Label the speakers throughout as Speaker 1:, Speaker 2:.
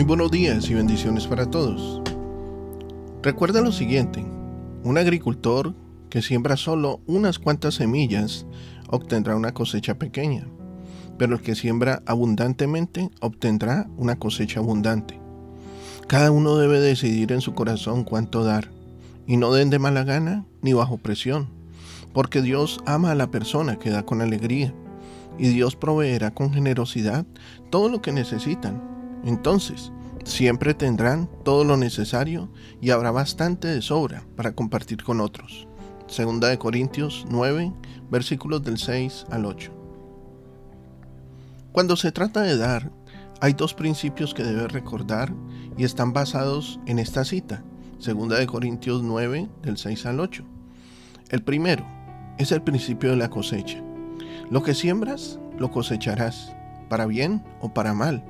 Speaker 1: Muy buenos días y bendiciones para todos. Recuerda lo siguiente, un agricultor que siembra solo unas cuantas semillas obtendrá una cosecha pequeña, pero el que siembra abundantemente obtendrá una cosecha abundante. Cada uno debe decidir en su corazón cuánto dar, y no den de mala gana ni bajo presión, porque Dios ama a la persona que da con alegría y Dios proveerá con generosidad todo lo que necesitan. Entonces, siempre tendrán todo lo necesario y habrá bastante de sobra para compartir con otros. Segunda de Corintios 9, versículos del 6 al 8. Cuando se trata de dar, hay dos principios que debes recordar y están basados en esta cita, Segunda de Corintios 9, del 6 al 8. El primero es el principio de la cosecha. Lo que siembras, lo cosecharás, para bien o para mal.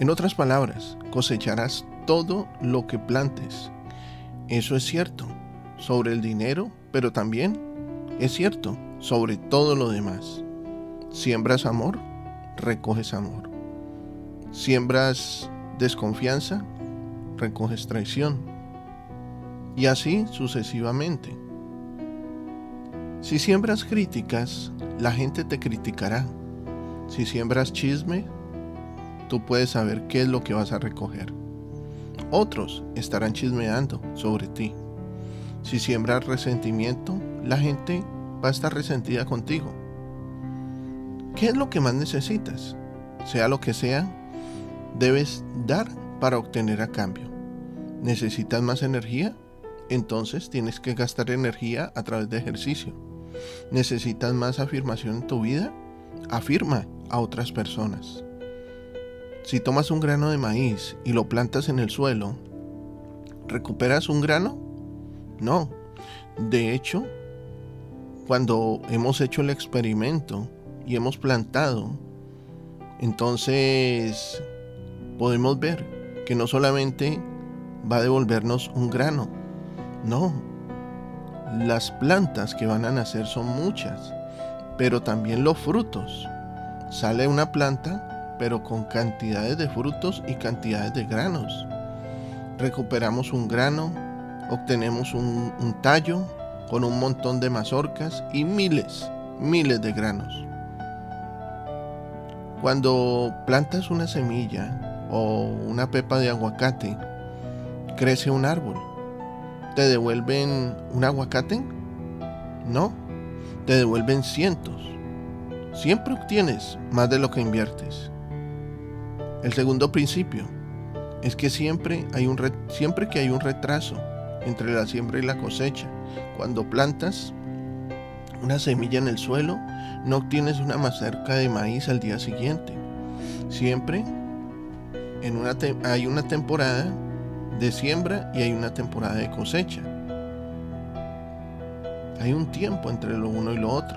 Speaker 1: En otras palabras, cosecharás todo lo que plantes. Eso es cierto sobre el dinero, pero también es cierto sobre todo lo demás. Siembras amor, recoges amor. Siembras desconfianza, recoges traición. Y así sucesivamente. Si siembras críticas, la gente te criticará. Si siembras chisme, tú puedes saber qué es lo que vas a recoger. Otros estarán chismeando sobre ti. Si siembras resentimiento, la gente va a estar resentida contigo. ¿Qué es lo que más necesitas? Sea lo que sea, debes dar para obtener a cambio. ¿Necesitas más energía? Entonces tienes que gastar energía a través de ejercicio. ¿Necesitas más afirmación en tu vida? Afirma a otras personas. Si tomas un grano de maíz y lo plantas en el suelo, ¿recuperas un grano? No. De hecho, cuando hemos hecho el experimento y hemos plantado, entonces podemos ver que no solamente va a devolvernos un grano, no, las plantas que van a nacer son muchas, pero también los frutos. Sale una planta, pero con cantidades de frutos y cantidades de granos. Recuperamos un grano, obtenemos un, tallo con un montón de mazorcas y miles, miles de granos. Cuando plantas una semilla o una pepa de aguacate, crece un árbol ¿Te devuelven un aguacate? No, te devuelven cientos. Siempre obtienes más de lo que inviertes. El segundo principio es que siempre, hay un siempre que hay un retraso entre la siembra y la cosecha, cuando plantas una semilla en el suelo, no obtienes una mazorca de maíz al día siguiente. Siempre hay una temporada de siembra y hay una temporada de cosecha. Hay un tiempo entre lo uno y lo otro.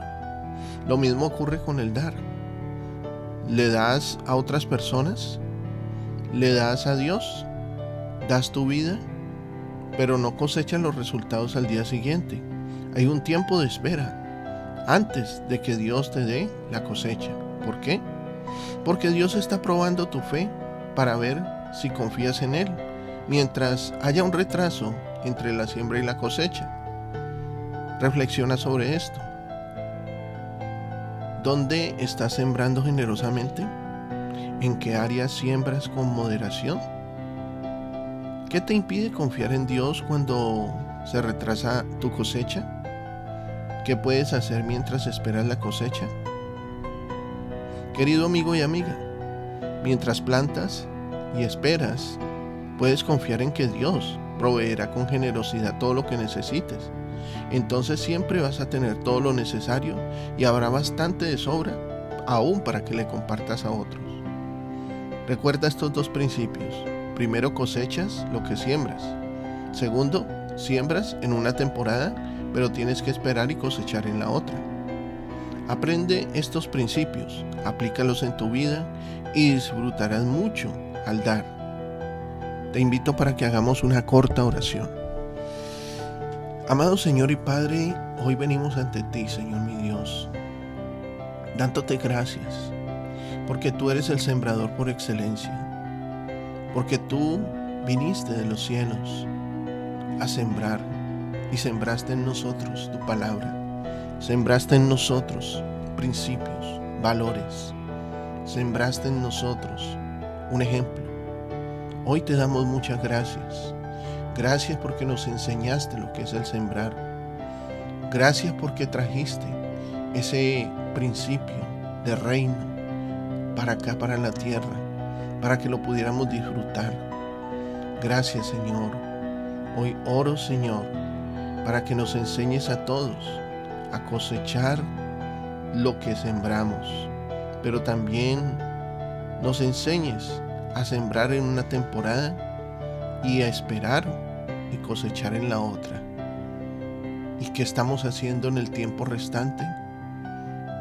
Speaker 1: Lo mismo ocurre con el dar. Le das a otras personas, le das a Dios, das tu vida, pero no cosechas los resultados al día siguiente. Hay un tiempo de espera antes de que Dios te dé la cosecha. ¿Por qué? Porque Dios está probando tu fe para ver si confías en Él mientras haya un retraso entre la siembra y la cosecha. Reflexiona sobre esto. ¿Dónde estás sembrando generosamente? ¿En qué áreas siembras con moderación? ¿Qué te impide confiar en Dios cuando se retrasa tu cosecha? ¿Qué puedes hacer mientras esperas la cosecha? Querido amigo y amiga, mientras plantas y esperas Puedes confiar en que Dios proveerá con generosidad todo lo que necesites. Entonces siempre vas a tener todo lo necesario y habrá bastante de sobra aún para que le compartas a otros. Recuerda estos dos principios. Primero cosechas lo que siembras. Segundo, siembras en una temporada, pero tienes que esperar y cosechar en la otra. Aprende estos principios, aplícalos en tu vida y disfrutarás mucho al dar te invito para que hagamos una corta oración. Amado Señor y Padre, hoy venimos ante ti, Señor mi Dios, dándote gracias, porque tú eres el sembrador por excelencia. porque tú viniste de los cielos a sembrar y sembraste en nosotros tu palabra. Sembraste en nosotros principios, valores. Sembraste en nosotros un ejemplo. Hoy te damos muchas gracias. Gracias porque nos enseñaste lo que es el sembrar. Gracias porque trajiste ese principio de reino para acá, para la tierra, para que lo pudiéramos disfrutar. Gracias Señor. Hoy oro Señor para que nos enseñes a todos a cosechar lo que sembramos, pero también nos enseñes a sembrar en una temporada y a esperar y cosechar en la otra. ¿Y qué estamos haciendo en el tiempo restante?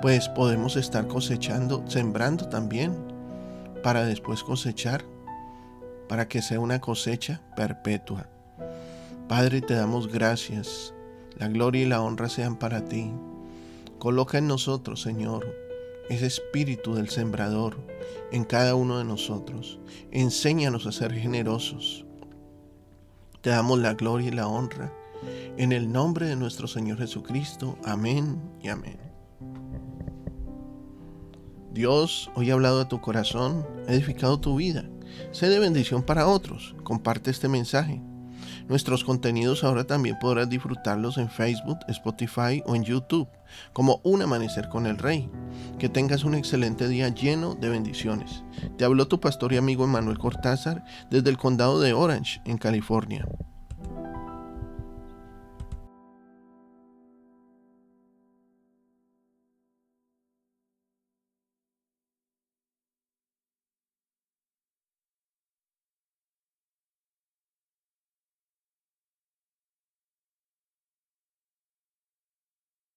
Speaker 1: Pues podemos estar cosechando, sembrando también, para después cosechar, para que sea una cosecha perpetua. Padre, te damos gracias. La gloria y la honra sean para ti. Coloca en nosotros, Señor, ese espíritu del sembrador en cada uno de nosotros. Enséñanos a ser generosos. Te damos la gloria y la honra. En el nombre de nuestro Señor Jesucristo. Amén y amén. Dios hoy ha hablado a tu corazón, ha edificado tu vida. Sé de bendición para otros. Comparte este mensaje. Nuestros contenidos ahora también podrás disfrutarlos en Facebook, Spotify o en YouTube, como Un Amanecer con el Rey. Que tengas un excelente día lleno de bendiciones. Te habló tu pastor y amigo Emanuel Cortázar desde el condado de Orange, en California.